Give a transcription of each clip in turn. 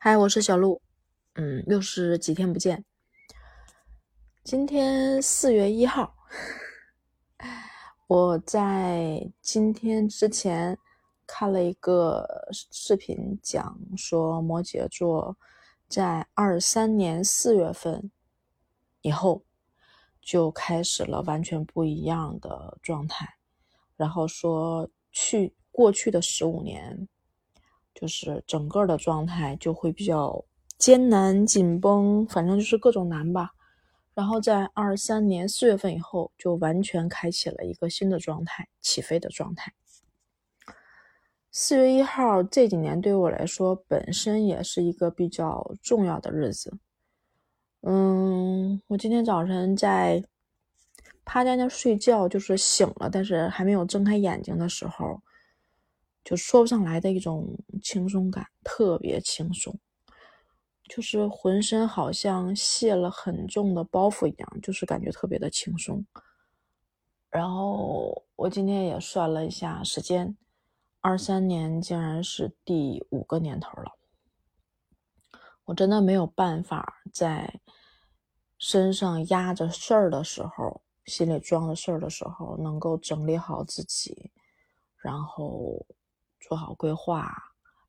嗨，我是小鹿。嗯，又是几天不见。今天四月一号，我在今天之前看了一个视频，讲说摩羯座在二三年四月份以后就开始了完全不一样的状态，然后说去过去的十五年，就是整个的状态就会比较艰难、紧绷，反正就是各种难吧。然后在二三年四月份以后，就完全开启了一个新的状态，起飞的状态。四月一号这几年对我来说，本身也是一个比较重要的日子。嗯，我今天早晨在趴在那睡觉，就是醒了，但是还没有睁开眼睛的时候，就说不上来的一种轻松感，特别轻松。就是浑身好像卸了很重的包袱一样，就是感觉特别的轻松。然后我今天也算了一下时间，二三年竟然是第五个年头了。我真的没有办法在身上压着事儿的时候，心里装着事儿的时候，能够整理好自己，然后做好规划，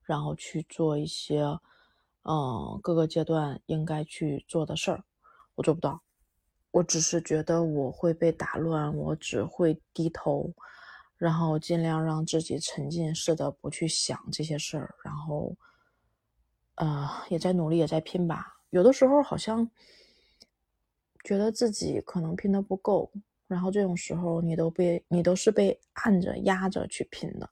然后去做一些。嗯，各个阶段应该去做的事儿，我做不到。我只是觉得我会被打乱，我只会低头，然后尽量让自己沉浸式的不去想这些事儿，然后，呃，也在努力，也在拼吧。有的时候好像觉得自己可能拼的不够，然后这种时候你都被你都是被按着压着去拼的，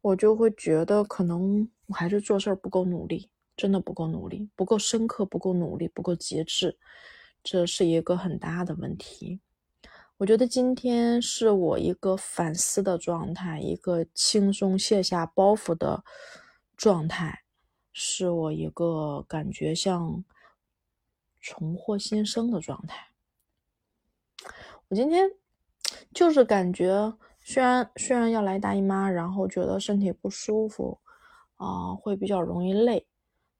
我就会觉得可能我还是做事儿不够努力。真的不够努力，不够深刻，不够努力，不够节制，这是一个很大的问题。我觉得今天是我一个反思的状态，一个轻松卸下包袱的状态，是我一个感觉像重获新生的状态。我今天就是感觉，虽然虽然要来大姨妈，然后觉得身体不舒服，啊，会比较容易累。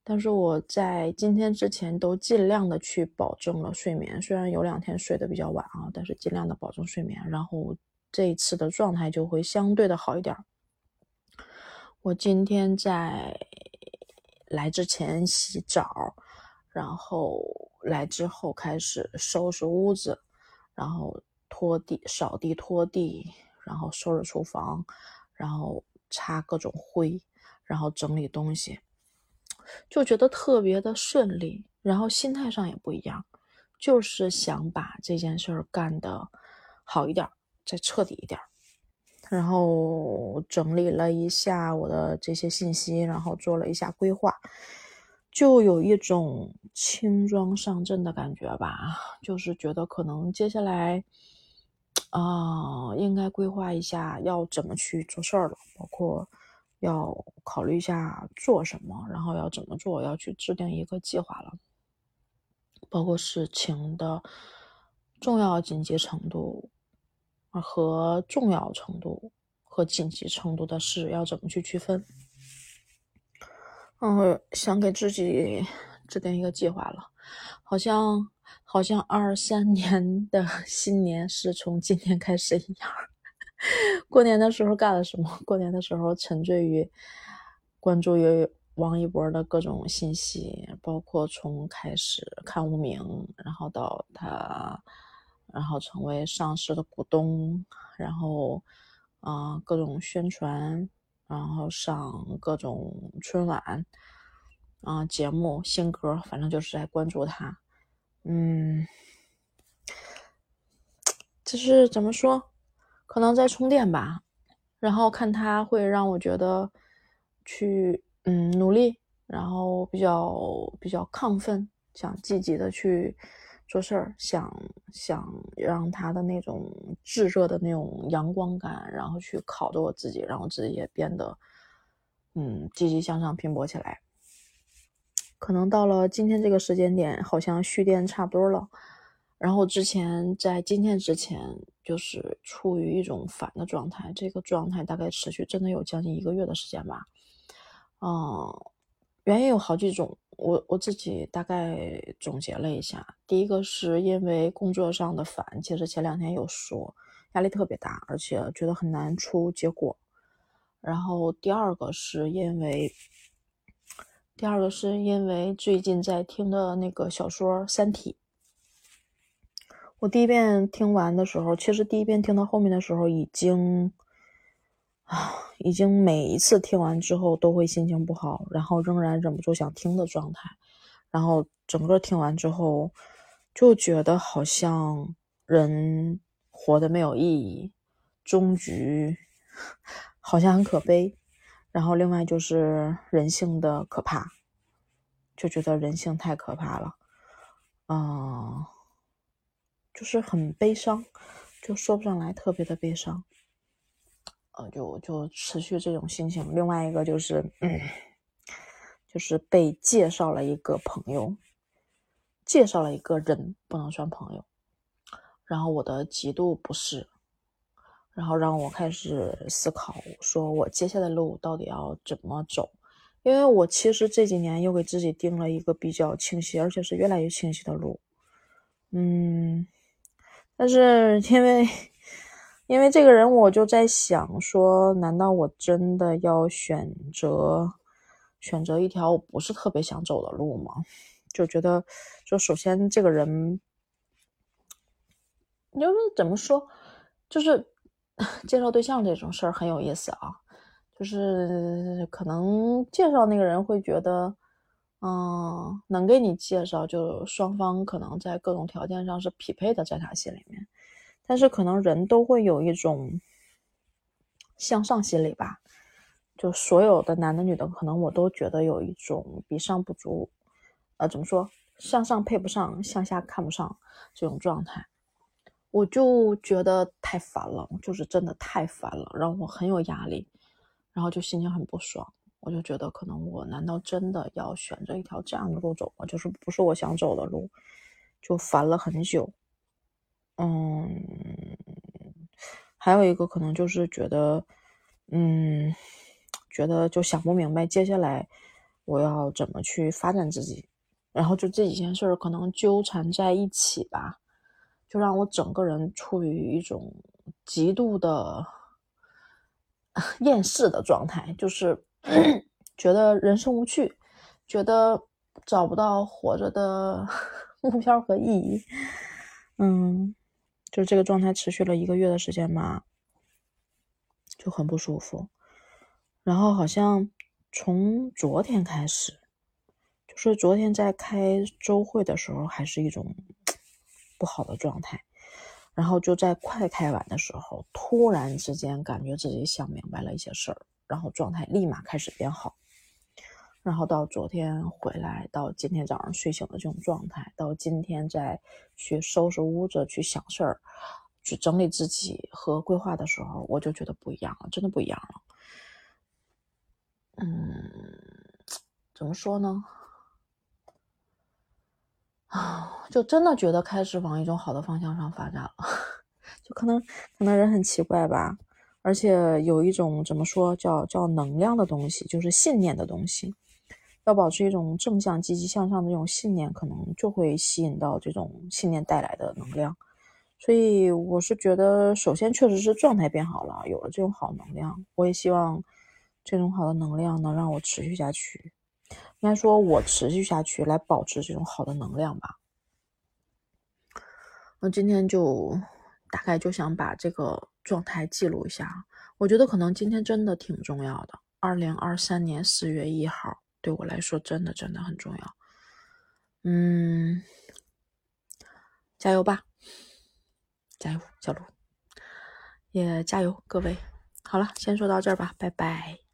但是我在今天之前都尽量的去保证了睡眠，虽然有两天睡得比较晚啊，但是尽量的保证睡眠，然后这一次的状态就会相对的好一点。我今天在来之前洗澡，然后来之后开始收拾屋子，然后拖地、扫地、拖地，然后收拾厨房，然后擦各种灰，然后整理东西。就觉得特别的顺利，然后心态上也不一样，就是想把这件事儿干得好一点，再彻底一点。然后整理了一下我的这些信息，然后做了一下规划，就有一种轻装上阵的感觉吧。就是觉得可能接下来啊，应该规划一下要怎么去做事儿了，包括。要考虑一下做什么，然后要怎么做，要去制定一个计划了。包括事情的重要紧急程度和重要程度和紧急程度的事要怎么去区分？嗯，想给自己制定一个计划了。好像好像二三年的 新年是从今天开始一样。过年的时候干了什么？过年的时候沉醉于关注于王一博的各种信息，包括从开始看无名，然后到他，然后成为上市的股东，然后啊各种宣传，然后上各种春晚啊节目新歌，反正就是在关注他。嗯，就是怎么说？可能在充电吧，然后看它会让我觉得去嗯努力，然后比较比较亢奋，想积极的去做事儿，想想让他的那种炙热的那种阳光感，然后去烤着我自己，让我自己也变得嗯积极向上，拼搏起来。可能到了今天这个时间点，好像蓄电差不多了。然后之前在今天之前，就是处于一种反的状态，这个状态大概持续真的有将近一个月的时间吧。嗯，原因有好几种，我我自己大概总结了一下。第一个是因为工作上的烦，其实前两天有说，压力特别大，而且觉得很难出结果。然后第二个是因为，第二个是因为最近在听的那个小说《三体》，我第一遍听完的时候，其实第一遍听到后面的时候已经。啊，已经每一次听完之后都会心情不好，然后仍然忍不住想听的状态，然后整个听完之后就觉得好像人活得没有意义，终局 好像很可悲，然后另外就是人性的可怕，就觉得人性太可怕了，嗯，就是很悲伤，就说不上来，特别的悲伤。呃，就就持续这种心情。另外一个就是，嗯，就是被介绍了一个朋友，介绍了一个人，不能算朋友。然后我的极度不适，然后让我开始思考，说我接下来的路到底要怎么走？因为我其实这几年又给自己定了一个比较清晰，而且是越来越清晰的路。嗯，但是因为。因为这个人，我就在想说，难道我真的要选择选择一条我不是特别想走的路吗？就觉得，就首先这个人，就是怎么说，就是介绍对象这种事儿很有意思啊。就是可能介绍那个人会觉得，嗯，能给你介绍，就双方可能在各种条件上是匹配的，在他心里面。但是可能人都会有一种向上心理吧，就所有的男的女的，可能我都觉得有一种比上不足，呃，怎么说，向上配不上，向下看不上这种状态，我就觉得太烦了，就是真的太烦了，让我很有压力，然后就心情很不爽，我就觉得可能我难道真的要选择一条这样的路走吗？就是不是我想走的路，就烦了很久。嗯，还有一个可能就是觉得，嗯，觉得就想不明白接下来我要怎么去发展自己，然后就这几件事可能纠缠在一起吧，就让我整个人处于一种极度的 厌世的状态，就是 觉得人生无趣，觉得找不到活着的 目标和意义，嗯。就这个状态持续了一个月的时间吧，就很不舒服。然后好像从昨天开始，就是昨天在开周会的时候，还是一种不好的状态。然后就在快开完的时候，突然之间感觉自己想明白了一些事儿，然后状态立马开始变好。然后到昨天回来，到今天早上睡醒的这种状态，到今天再去收拾屋子、去想事儿、去整理自己和规划的时候，我就觉得不一样了，真的不一样了。嗯，怎么说呢？啊，就真的觉得开始往一种好的方向上发展了。就可能可能人很奇怪吧，而且有一种怎么说叫叫能量的东西，就是信念的东西。要保持一种正向、积极向上的这种信念，可能就会吸引到这种信念带来的能量。所以我是觉得，首先确实是状态变好了，有了这种好能量。我也希望这种好的能量能让我持续下去。应该说，我持续下去来保持这种好的能量吧。那今天就大概就想把这个状态记录一下。我觉得可能今天真的挺重要的。二零二三年四月一号。对我来说，真的真的很重要。嗯，加油吧，加油，小鹿，也加油，各位。好了，先说到这儿吧，拜拜。